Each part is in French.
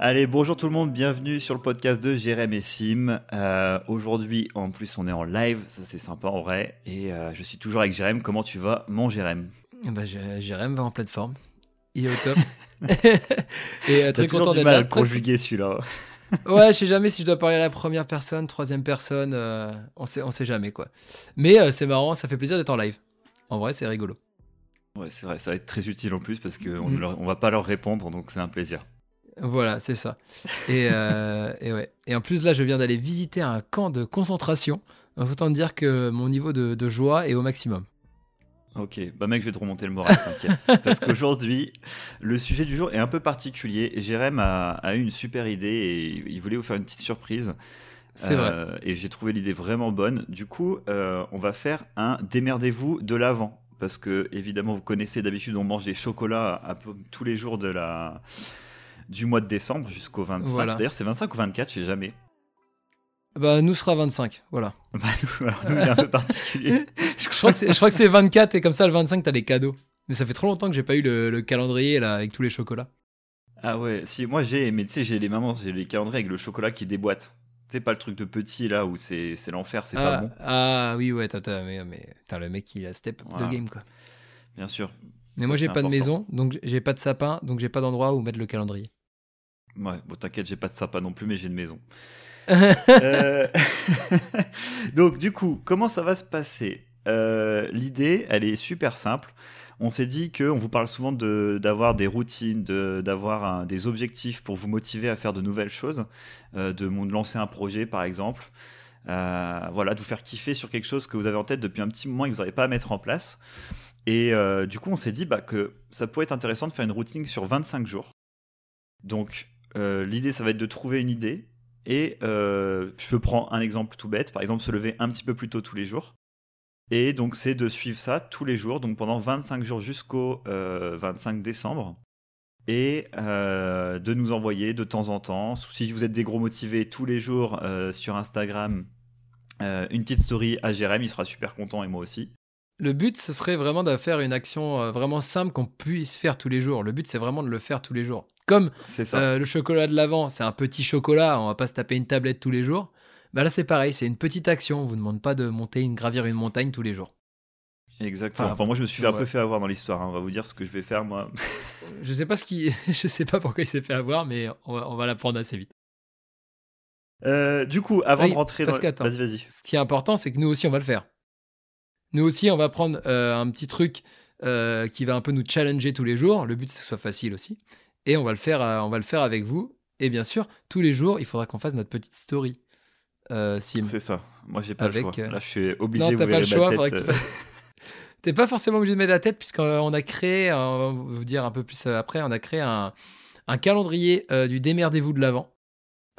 Allez, bonjour tout le monde, bienvenue sur le podcast de Jérém et Sim. Euh, Aujourd'hui, en plus, on est en live, ça c'est sympa en vrai. Et euh, je suis toujours avec Jérém. Comment tu vas, mon Jérém? Jé- Jérém va en pleine forme. Il est au top. et euh, très content d'être là. conjuguer celui-là. Ouais, je sais jamais si je dois parler à la première personne, troisième personne. euh, on sait, on sait jamais quoi. Mais c'est marrant, ça fait plaisir d'être en live. En vrai, c'est rigolo. Ouais, c'est vrai, ça va être très utile en plus parce qu'on Mm. on va pas leur répondre, donc c'est un plaisir. Voilà, c'est ça. Et, euh, et ouais. Et en plus là, je viens d'aller visiter un camp de concentration. Donc, autant dire que mon niveau de, de joie est au maximum. Ok, bah mec, je vais te remonter le moral, t'inquiète. Parce qu'aujourd'hui, le sujet du jour est un peu particulier. Jérém a, a eu une super idée et il voulait vous faire une petite surprise. C'est vrai. Euh, Et j'ai trouvé l'idée vraiment bonne. Du coup, euh, on va faire un démerdez-vous de l'avant. Parce que, évidemment, vous connaissez d'habitude, on mange des chocolats à peu- tous les jours de la... du mois de décembre jusqu'au 25. Voilà. D'ailleurs, c'est 25 ou 24, je sais jamais. Bah, nous sera 25. Voilà. Bah, nous, alors, nous, il est un peu particulier. Je crois que c'est, je crois que c'est 24 et comme ça, le 25, t'as les cadeaux. Mais ça fait trop longtemps que j'ai pas eu le, le calendrier là avec tous les chocolats. Ah ouais, si, moi j'ai, mais tu sais, j'ai les mamans, j'ai les calendriers avec le chocolat qui déboîte. Tu sais, pas le truc de petit là où c'est l'enfer, c'est ah, pas bon, ah oui, ouais, t'as, t'as- mais, mais t'as le mec il a step Voilà. de game quoi. bien sûr. Mais Ça, moi j'ai pas de maison, donc j'ai pas de sapin, donc j'ai pas d'endroit où mettre le calendrier. Ouais, bon, t'inquiète, j'ai pas de sapin non plus, mais j'ai une maison. Euh, Donc, du coup, comment ça va se passer? Euh, L'idée, elle est super simple. On s'est dit qu'on vous parle souvent de- d'avoir des routines, d'avoir des objectifs pour vous motiver à faire de nouvelles choses, euh, de, de lancer un projet par exemple. Voilà, de vous faire kiffer sur quelque chose que vous avez en tête depuis un petit moment et que vous n'arrivez pas à mettre en place. Et du coup, on s'est dit bah, que ça pourrait être intéressant de faire une routine sur 25 jours. Donc, euh, l'idée, ça va être de trouver une idée. Et euh, je prends un exemple tout bête, par exemple se lever un petit peu plus tôt tous les jours. Et donc c'est de suivre ça tous les jours, donc pendant 25 jours jusqu'au euh, 25 décembre. Et euh, de nous envoyer de temps en temps, si vous êtes des gros motivés, tous les jours euh, sur Instagram, euh, une petite story à Jérém, il sera super content et moi aussi. Le but ce serait vraiment de faire une action euh, vraiment simple qu'on puisse faire tous les jours. Le but c'est vraiment de le faire tous les jours. Comme euh, le chocolat de l'avant, c'est un petit chocolat, on va pas se taper une tablette tous les jours. Bah là c'est pareil, c'est une petite action, on vous demande pas de monter une gravir une montagne tous les jours. Exactement. enfin, Enfin, moi je me suis un ouais. peu fait avoir dans l'histoire, hein. on va vous dire ce que je vais faire moi. Je sais pas ce qui, je sais pas pourquoi il s'est fait avoir, mais on va, on va l'apprendre assez vite. Euh, du coup, avant Oui, de rentrer dans... Vas-y, vas-y. Ce qui est important, c'est que nous aussi on va le faire. Nous aussi on va prendre euh, un petit truc euh, qui va un peu nous challenger tous les jours. Le but c'est que ce soit facile aussi, et on va le faire, euh, on va le faire avec vous. Et bien sûr, tous les jours, il faudra qu'on fasse notre petite story. Euh. C'est ça. Moi j'ai pas Avec, le choix. euh, Là je suis obligé Non, t'as pas le choix. tête, faudrait que tu T'es pas forcément obligé de mettre la tête, puisqu'on a créé, on va vous dire un peu plus après, on a créé un, un calendrier euh, du démerdez-vous de l'avant,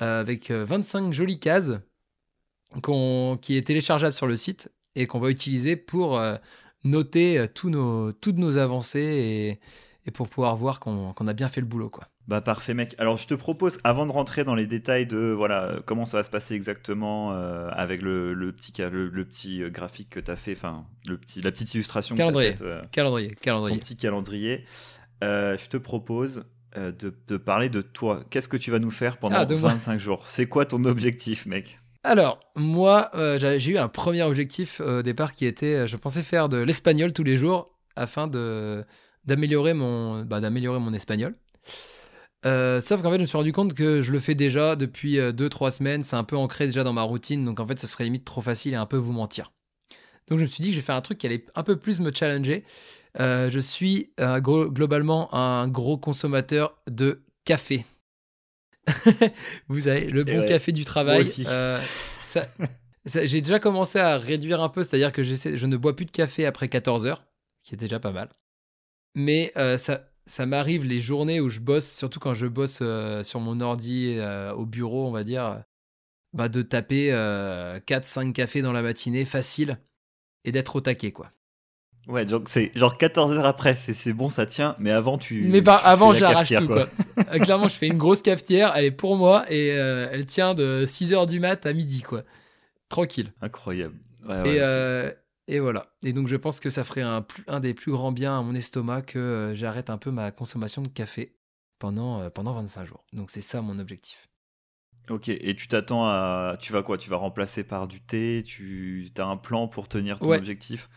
euh, avec euh, 25 jolies cases qui est téléchargeable sur le site et qu'on va utiliser pour euh, noter tous nos, toutes nos avancées et, pour pouvoir voir qu'on a bien fait le boulot. Quoi. Bah parfait mec. Alors je te propose, avant de rentrer dans les détails de voilà euh, comment ça va se passer exactement euh, avec le, le petit le, le petit euh, graphique que tu as fait, enfin le petit la petite illustration Calendrier. que tu fait, Calendrier, ton calendrier. petit calendrier, euh, je te propose euh, de, de parler de toi. Qu'est-ce que tu vas nous faire pendant Ah, de moi. 25 jours? C'est quoi ton objectif mec? Alors, moi, euh, j'ai eu un premier objectif euh, au départ qui était, euh, je pensais faire de l'espagnol tous les jours afin de d'améliorer mon, bah, d'améliorer mon espagnol. Euh, sauf qu'en fait, je me suis rendu compte que je le fais déjà depuis 2-3 semaines, c'est un peu ancré déjà dans ma routine, donc en fait, ce serait limite trop facile et un peu vous mentir. Donc je me suis dit que je vais faire un truc qui allait un peu plus me challenger. Euh, je suis euh, gros- globalement un gros consommateur de café. Vous savez, le bon ouais, café du travail. euh, J'ai déjà commencé à réduire un peu, c'est-à-dire que je ne bois plus de café après 14 heures, qui est déjà pas mal. Mais euh, ça, ça m'arrive les journées où je bosse, surtout quand je bosse euh, sur mon ordi euh, au bureau, on va dire, bah, de taper 4-5 cafés dans la matinée facile et d'être au taquet, quoi. Ouais, donc c'est genre 14 heures après, c'est bon, ça tient, mais avant tu. Mais tu fais avant, j'arrache cafetière, tout, quoi. Clairement, je fais une grosse cafetière, elle est pour moi et elle tient de 6h du mat à midi, quoi. Tranquille. Incroyable. Ouais, et, ouais, et voilà. Et donc, je pense que ça ferait un, des plus grands biens à mon estomac que euh, j'arrête un peu ma consommation de café. pendant, pendant 25 jours. Donc c'est ça mon objectif. Ok, et tu t'attends à. Tu vas quoi? Tu vas remplacer par du thé? Tu as un plan pour tenir ton objectif?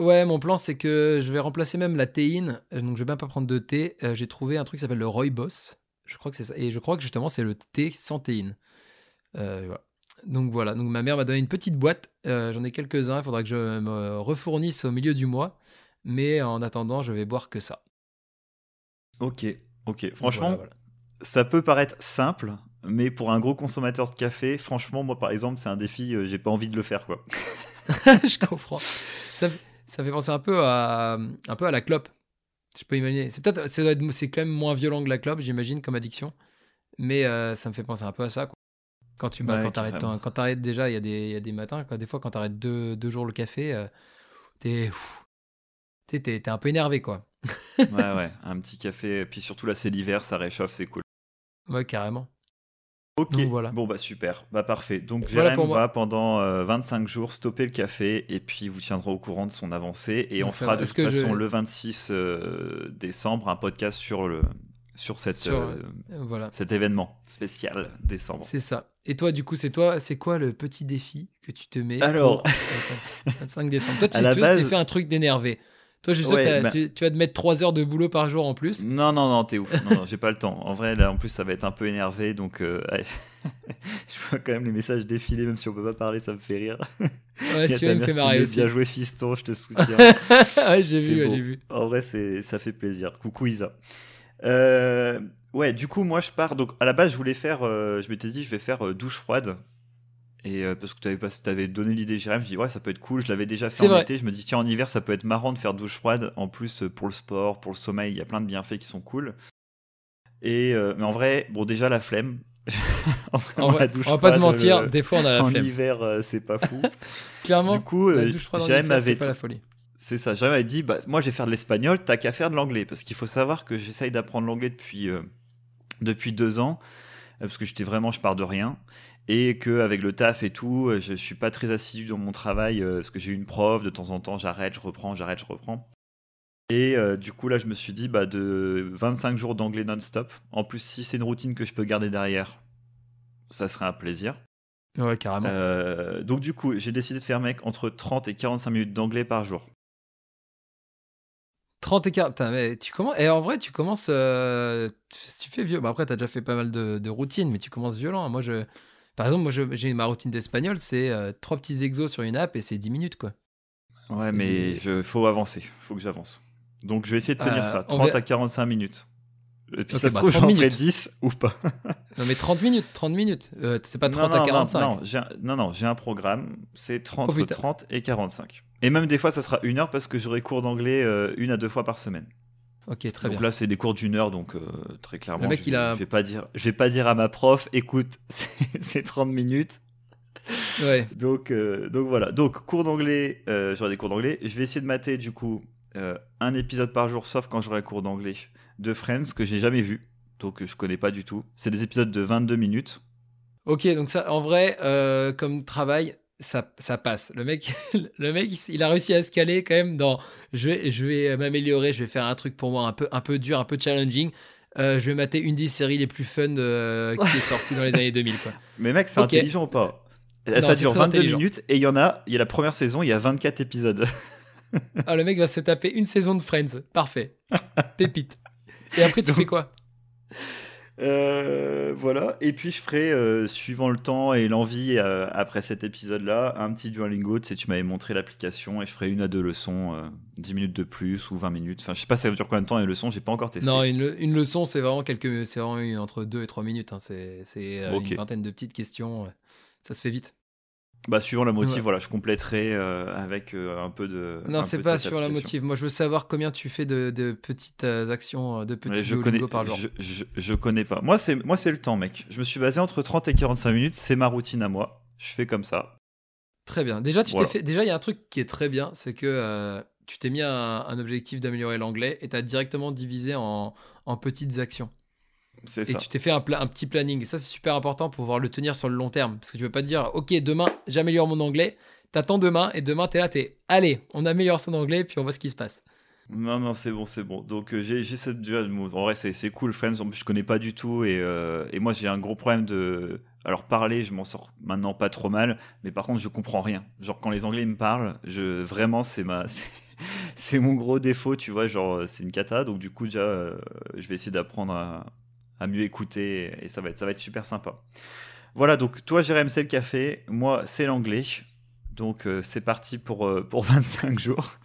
Ouais, mon plan c'est que je vais remplacer même la théine, donc je vais même pas prendre de thé. J'ai trouvé un truc qui s'appelle le Rooibos. Je crois que c'est ça. Et je crois que justement c'est le thé sans théine. voilà. Donc voilà, donc ma mère m'a donné une petite boîte, euh, j'en ai quelques-uns, il faudra que je me refournisse au milieu du mois, mais en attendant, je vais boire que ça. Ok, ok. Franchement, ça peut paraître simple, mais pour un gros consommateur de café, franchement, moi par exemple, c'est un défi, euh, j'ai pas envie de le faire quoi. je comprends. Ça, ça, fait penser un peu à, un peu à la clope. Je peux imaginer. C'est peut-être, c'est quand même moins violent que la clope, j'imagine, comme addiction, mais euh, ça me fait penser un peu à ça. Quoi. Quand tu bah, quand arrêtes, quand arrêtes déjà, il y, a des, y a des matins, quoi. des fois quand tu arrêtes deux, deux, jours le café, euh, t'es es, un peu énervé quoi. ouais, ouais, un petit café, puis surtout là c'est l'hiver, ça réchauffe, c'est cool. Ouais, carrément. Ok, voilà. bon bah super, bah parfait. Donc Jérém va pendant 25 euh, jours stopper le café et puis vous tiendra au courant de son avancée et on fera de toute façon le 26 euh, décembre un podcast sur le, sur, cette, euh, voilà. cet événement spécial décembre. C'est ça. Et toi, du coup, c'est toi, c'est quoi le petit défi que tu te mets Alors, 25, décembre? Toi, tu, tu, base... fait un truc d'énervé. Toi, je suis sûr bah tu, vas te mettre 3 heures de boulot par jour en plus. Non, non, non, t'es ouf. Non, non j'ai pas le temps. En vrai, là, en plus, ça va être un peu énervé. Donc, euh, je vois quand même les messages défiler, même si on peut pas parler, ça me fait rire. Ouais, si me fait marrer aussi. Bien joué, fiston, je te soutiens. ouais, j'ai vu, j'ai vu. En vrai, ça fait plaisir. Coucou Isa. Euh, ouais, du coup, moi, je pars. Donc, à la base, je voulais faire. Euh, je m'étais dit, je vais faire euh, douche froide. Et parce que tu avais, avais, donné l'idée, Jérém, je dis, ouais, ça peut être cool. Je l'avais déjà fait en été. Je me dis, tiens, en hiver, ça peut être marrant de faire douche froide. En plus, pour le sport, pour le sommeil, il y a plein de bienfaits qui sont cool. Et, mais en vrai, bon, déjà, la flemme. en vrai, on va pas se mentir, des fois, on a la flemme. En hiver, c'est pas fou. Clairement, du coup, la douche froide en hiver, c'est pas la folie. C'est ça. J'avais dit, bah, moi, je vais faire de l'espagnol, t'as qu'à faire de l'anglais. Parce qu'il faut savoir que j'essaye d'apprendre l'anglais depuis, euh, depuis deux ans. Euh, parce que j'étais vraiment, je pars de rien. Et qu'avec le taf et tout, euh, je, je suis pas très assidu dans mon travail. parce que j'ai une prof, de temps en temps, j'arrête, je reprends, j'arrête, je reprends. Et du coup, là, je me suis dit, bah, de 25 jours d'anglais non-stop. En plus, si c'est une routine que je peux garder derrière, ça serait un plaisir. Ouais, carrément. donc, du coup, j'ai décidé de faire, mec, entre 30 et 45 minutes d'anglais par jour. 30 et 40. mais tu commences. Et en vrai, tu commences. Euh, tu fais vieux. Bah après, tu as déjà fait pas mal de, de routines, mais tu commences violent. Moi, je. Par exemple, moi, j'ai ma routine d'espagnol, c'est euh, trois petits exos sur une app et c'est 10 minutes, quoi. Ouais, mais il faut avancer. faut que j'avance. Donc, je vais essayer de tenir euh, ça. 30 à 45 minutes. Et puis ça se bah, trouve, j'en ferai 10 ou pas. non, mais 30 minutes, 30 minutes. c'est pas 30 à 45. Non, non, non, j'ai un programme. C'est 30, 30 et 45. Et même des fois, ça sera une heure parce que j'aurai cours d'anglais euh, une à deux fois par semaine. Ok, très bien. Donc là, c'est des cours d'une heure, donc euh, très clairement, mec, je, il a... je, vais pas dire, je vais pas dire à ma prof, écoute, c'est 30 minutes. Ouais. donc, euh, donc voilà. Donc cours d'anglais, j'aurai des cours d'anglais. Je vais essayer de mater du coup un épisode par jour, sauf quand j'aurai cours d'anglais de Friends que j'ai jamais vu, donc je connais pas du tout. C'est des épisodes de 22 minutes. Ok, donc ça, en vrai, comme travail, ça, ça passe. Le mec, le mec il, a réussi à se caler quand même dans je vais, je vais m'améliorer, je vais faire un truc pour moi un peu, un peu dur, un peu challenging. Euh, je vais mater une des séries les plus fun euh, qui est sortie dans les années 2000. Quoi. Mais mec, c'est intelligent ou pas? Ça dure 22 minutes et il y en a, il y a la première saison, il y a 24 épisodes. ah, le mec va se taper une saison de Friends. Parfait. Pépite. Et après, tu fais quoi? euh, voilà, et puis je ferai, euh, suivant le temps et l'envie, euh, après cet épisode-là, un petit Duolingo. Tu sais, tu m'avais montré l'application et je ferai une à deux leçons, 10 minutes de plus ou 20 minutes. Enfin, je sais pas, ça dure combien de temps les leçons, j'ai pas encore testé. Non, une, leçon, c'est vraiment, quelques, c'est vraiment entre 2 et 3 minutes. Hein. C'est une vingtaine de petites questions. Ça se fait vite. Bah, suivant la motive, voilà, je compléterai euh, avec euh, un peu de. Non, c'est pas sur la motive. Moi, je veux savoir combien tu fais de, petites euh, actions, de petits je connais, par jour. Je, je, connais pas. Moi, c'est moi, c'est le temps, mec. Je me suis basé entre 30 et 45 minutes. C'est ma routine à moi. Je fais comme ça. Très bien. Déjà, tu t'es fait. Déjà, il y a un truc qui est très bien, c'est que tu t'es mis un, un objectif d'améliorer l'anglais et tu as directement divisé en, en petites actions. Et tu t'es fait un, un, petit planning. Ça, c'est super important pour pouvoir le tenir sur le long terme. Parce que tu veux pas dire, OK, demain, j'améliore mon anglais. T'attends demain et demain, t'es là, t'es, allez, on améliore son anglais, puis on voit ce qui se passe. Non, non, c'est bon, c'est bon. Donc euh, j'ai cette En vrai, c'est cool, Friends. En plus, je connais pas du tout. Et, euh, et moi, j'ai un gros problème de. Alors, parler, je m'en sors maintenant pas trop mal. Mais par contre, je comprends rien. Genre, quand les Anglais me parlent, je... vraiment, c'est ma. c'est mon gros défaut, tu vois. Genre, c'est une cata. Donc, du coup, déjà, euh, je vais essayer d'apprendre à... à, mieux écouter. Et ça va être, ça va être super sympa. Voilà, donc toi, Jérém, c'est le café. Moi, c'est l'anglais. Donc, c'est parti pour, pour 25 jours.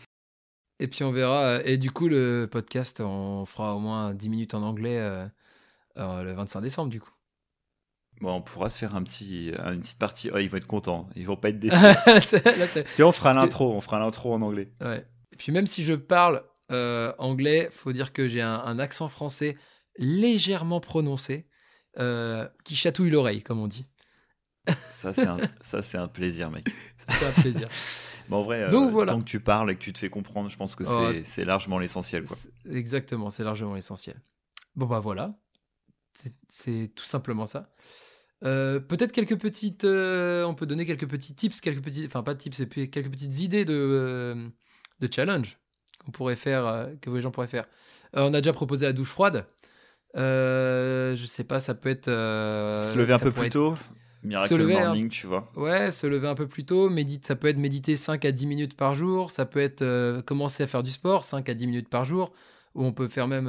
Et puis on verra. Et du coup, le podcast, on fera au moins 10 minutes en anglais euh, euh, le 25 décembre, du coup. Bon, on pourra se faire un petit, une petite partie. Oh, ils vont être contents. Ils vont pas être déçus. si on fera l'intro, on fera l'intro en anglais. Ouais. Et puis même si je parle euh, anglais, faut dire que j'ai un, accent français légèrement prononcé qui chatouille l'oreille, comme on dit. ça, c'est un, ça, c'est un plaisir, mec. c'est un plaisir. en vrai, euh, voilà. tant que tu parles et que tu te fais comprendre, je pense que oh, c'est largement l'essentiel. Exactement, c'est largement l'essentiel. Bon, bah voilà. C'est tout simplement ça. Euh, peut-être quelques petites. Euh, on peut donner quelques petits tips, quelques petits. Enfin, pas tips, et puis quelques petites idées de, de challenge qu'on pourrait faire, que les gens pourraient faire. on a déjà proposé la douche froide. Je sais pas, ça peut être. Se lever un peu plus tôt Miracle Morning, tu vois. Ouais, se lever un peu plus tôt. Médite, ça peut être méditer 5 à 10 minutes par jour. Ça peut être euh, commencer à faire du sport 5 à 10 minutes par jour. Ou on peut faire même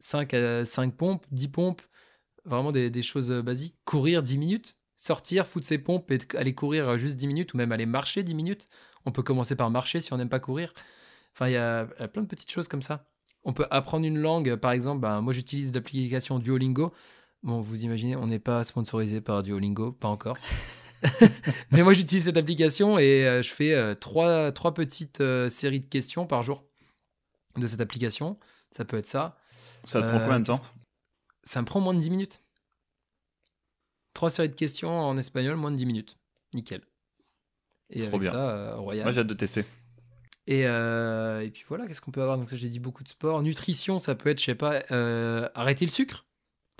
5 euh, à 5 pompes, 10 pompes. Vraiment des, choses euh, basiques. Courir 10 minutes. Sortir, foutre ses pompes et aller courir juste 10 minutes. Ou même aller marcher 10 minutes. On peut commencer par marcher si on n'aime pas courir. Enfin, il y, a plein de petites choses comme ça. On peut apprendre une langue. Par exemple, ben, moi j'utilise l'application Duolingo. Bon, vous imaginez, on n'est pas sponsorisé par Duolingo, pas encore. Mais moi, j'utilise cette application et euh, je fais euh, trois, trois, petites euh, séries de questions par jour de cette application. Ça peut être ça. Ça te prend combien de temps? Ça me prend moins de 10 minutes. Trois séries de questions en espagnol, moins de 10 minutes. Nickel. Et Trop bien. ça, royal. Moi, j'ai hâte de tester. Et, et puis voilà, qu'est-ce qu'on peut avoir? Donc, ça, j'ai dit beaucoup de sport. Nutrition, ça peut être, je sais pas, arrêter le sucre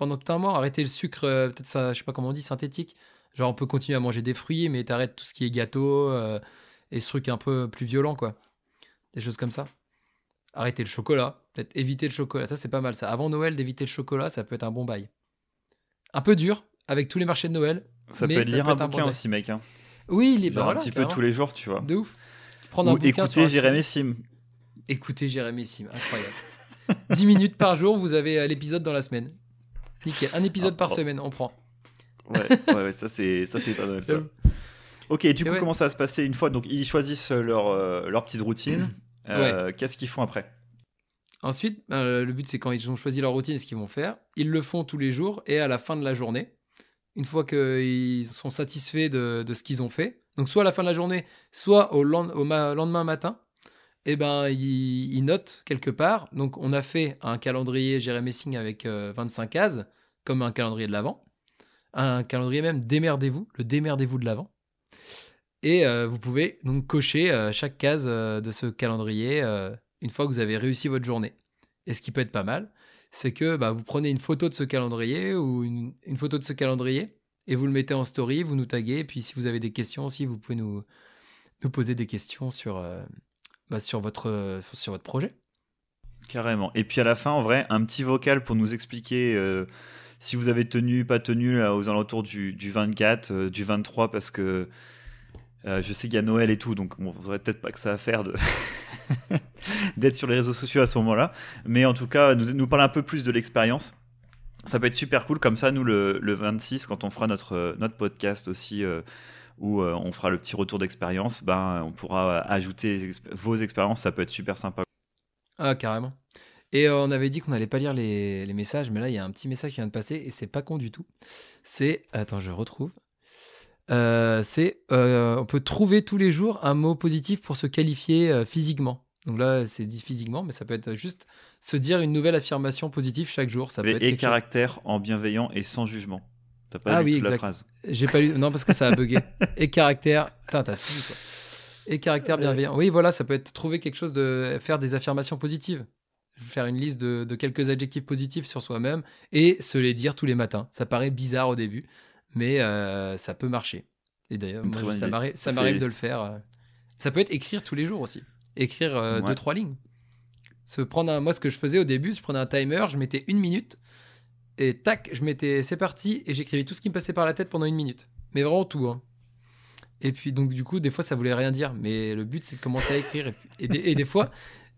pendant tout un mois, arrêter le sucre, euh, peut-être ça, je sais pas comment on dit, synthétique. Genre, on peut continuer à manger des fruits, mais t'arrêtes tout ce qui est gâteau euh, et ce truc un peu plus violent, quoi. Des choses comme ça. Arrêter le chocolat, peut-être éviter le chocolat. Ça, c'est pas mal, ça. Avant Noël, d'éviter le chocolat, ça peut être un bon bail. Un peu dur, avec tous les marchés de Noël. Ça peut être lire un, bouquin aussi, mec. Hein. Oui, il est Genre un petit peu tous les jours, tu vois. De ouf. Prendre un bouquin écouter Jérémy Sim. Écoutez Jérémy Sim, incroyable. 10 minutes par jour, vous avez euh, l'épisode dans la semaine. Nickel. Un épisode par ah, semaine, on prend. Ouais, ouais, ça c'est ça c'est pas mal ça. Ok, du coup, comment ça va se passer une fois? Donc, ils choisissent leur, euh, leur petite routine. Euh, qu'est-ce qu'ils font après? Ensuite, ben, le but, c'est quand ils ont choisi leur routine, ce qu'ils vont faire, ils le font tous les jours et à la fin de la journée, une fois qu'ils sont satisfaits de, de ce qu'ils ont fait, donc soit à la fin de la journée, soit au, lendemain matin, eh ben, il, note quelque part. Donc, on a fait un calendrier Jérémy Messing avec 25 euh, cases, comme un calendrier de l'avant. Un calendrier même démerdez-vous, le démerdez-vous de l'avant. Et euh, vous pouvez donc cocher euh, chaque case de ce calendrier une fois que vous avez réussi votre journée. Et ce qui peut être pas mal, c'est que bah, vous prenez une photo de ce calendrier ou une, photo de ce calendrier et vous le mettez en story, vous nous taguez. Et puis si vous avez des questions aussi, vous pouvez nous, nous poser des questions sur, bah, sur, votre, euh, sur votre projet. Carrément. Et puis à la fin, en vrai, un petit vocal pour nous expliquer euh, si vous avez tenu, pas tenu aux alentours du, du 24, euh, du 23, parce que je sais qu'il y a Noël et tout, donc on vous peut-être pas que ça à faire d'être sur les réseaux sociaux à ce moment-là. Mais en tout cas, nous, nous parler un peu plus de l'expérience. Ça peut être super cool. Comme ça, nous, le, le 26, quand on fera notre, notre podcast aussi où euh, on fera le petit retour d'expérience, ben, on pourra ajouter vos expériences, ça peut être super sympa. Ah, carrément. Et euh, on avait dit qu'on n'allait pas lire les, messages, mais là, il y a un petit message qui vient de passer et c'est pas con du tout. C'est. Attends, je retrouve. Euh, c'est. on peut trouver tous les jours un mot positif pour se qualifier physiquement. Donc là, c'est dit physiquement, mais ça peut être juste se dire une nouvelle affirmation positive chaque jour. Ça peut et caractère en bienveillant et sans jugement. T'as pas ah, lu oui, toute la phrase. J'ai pas lu. Non, parce que ça a bugué. et caractère. Putain, t'as tout quoi. Et caractère bienveillant. Oui, voilà, ça peut être trouver quelque chose de faire des affirmations positives. Faire une liste de, de quelques adjectifs positifs sur soi-même et se les dire tous les matins. Ça paraît bizarre au début, mais euh, ça peut marcher. Et d'ailleurs, ça m'arrive de le faire. Euh. Ça peut être écrire tous les jours aussi. Écrire euh, deux, trois lignes. Se prendre un... Moi, ce que je faisais au début, je prenais un timer, je mettais une minute, et tac, je mettais c'est parti, et j'écrivais tout ce qui me passait par la tête pendant une minute. Mais vraiment tout. Hein. Et puis, donc, du coup, des fois, ça voulait rien dire. Mais le but, c'est de commencer à écrire. Et, des, fois,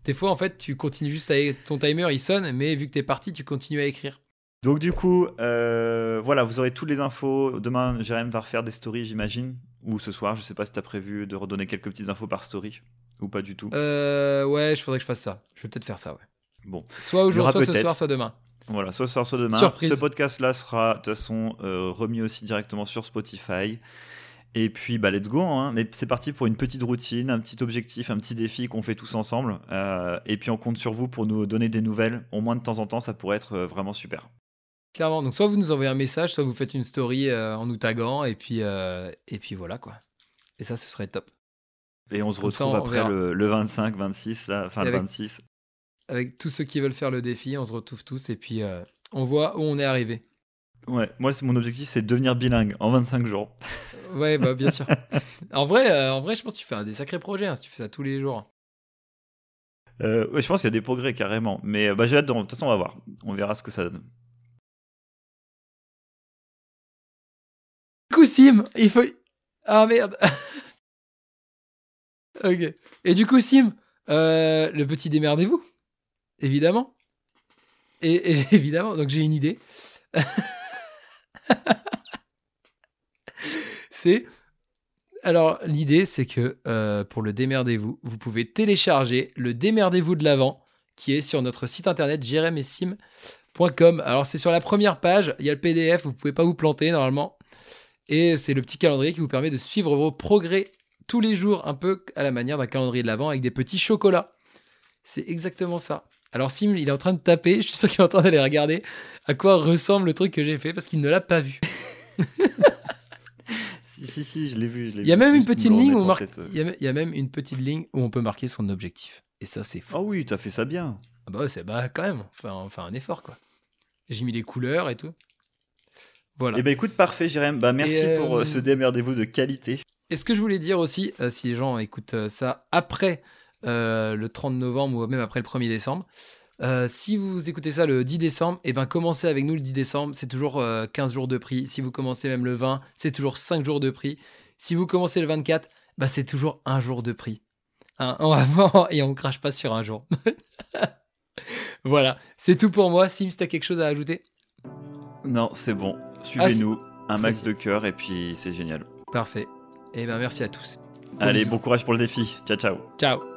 des fois, en fait, tu continues juste à. Ton timer, il sonne, mais vu que t'es parti, tu continues à écrire. Donc, du coup, euh, voilà, vous aurez toutes les infos. Demain, Jérém va refaire des stories, j'imagine. Ou ce soir, je sais pas si t'as prévu de redonner quelques petites infos par story. Ou pas du tout. Euh, ouais, je faudrait que je fasse ça. Je vais peut-être faire ça, ouais. Bon. Soit aujourd'hui, soit ce soir, soit demain. Voilà, soit ce soir, soit demain. Ce podcast-là sera de toute façon euh, remis aussi directement sur Spotify. Et puis, bah, let's go. Hein. C'est parti pour une petite routine, un petit objectif, un petit défi qu'on fait tous ensemble. Euh, et puis, on compte sur vous pour nous donner des nouvelles. Au moins de temps en temps, ça pourrait être euh, vraiment super. Clairement. Donc, soit vous nous envoyez un message, soit vous faites une story euh, en nous taguant. Et puis, et puis voilà, quoi. Et ça, ce serait top. Et on se retrouve après le, 25, 26, là, enfin le 26. Avec tous ceux qui veulent faire le défi, on se retrouve tous. Et puis, on voit où on est arrivé. Ouais, moi, mon objectif, c'est de devenir bilingue en 25 jours. Ouais, bah bien sûr. en vrai, euh, en vrai, je pense que tu fais des sacrés projets hein, si tu fais ça tous les jours. Euh, ouais, je pense qu'il y a des progrès carrément. Mais euh, bah, j'ai hâte de... de toute façon, on va voir. On verra ce que ça donne. Du coup, Sim, il faut. Ah merde. ok. Et du coup, Sim, le petit démerdez-vous, évidemment. et évidemment, donc j'ai une idée. c'est. Alors, l'idée, c'est que euh, pour le démerdez-vous, vous pouvez télécharger le démerdez-vous de l'avant qui est sur notre site internet jeremessim.com. Alors, c'est sur la première page, il y a le PDF, vous pouvez pas vous planter normalement. Et c'est le petit calendrier qui vous permet de suivre vos progrès tous les jours, un peu à la manière d'un calendrier de l'avant avec des petits chocolats. C'est exactement ça. Alors Sim, il est en train de taper, je suis sûr qu'il est en train d'aller regarder à quoi ressemble le truc que j'ai fait parce qu'il ne l'a pas vu. si, si, si, je l'ai vu. il y a même une petite ligne où on marque... il, y a, même une petite ligne où on peut marquer son objectif. Et ça, c'est fou. Ah oui, tu as fait ça bien. Ah bah, c'est bah quand même, enfin, enfin un effort quoi. J'ai mis les couleurs et tout. Voilà. Et eh ben écoute, parfait, Jérém. Bah merci pour euh, euh, ce démerdez-vous de qualité. Et ce que je voulais dire aussi, euh, si les gens écoutent ça après euh, le 30 novembre ou même après le 1er décembre. Euh, si vous écoutez ça le 10 décembre, et eh ben commencez avec nous le 10 décembre, c'est toujours 15 euh, jours de prix. Si vous commencez même le 20, c'est toujours 5 jours de prix. Si vous commencez le 24, bah c'est toujours un jour de prix. Hein, et on crache pas sur un jour. voilà, c'est tout pour moi. Sims, t'as quelque chose à ajouter? Non, c'est bon. Suivez-nous, ah, un max de cœur et puis c'est génial. Parfait. Et eh ben merci à tous. Allez, bon courage pour le défi. Ciao, ciao. Ciao.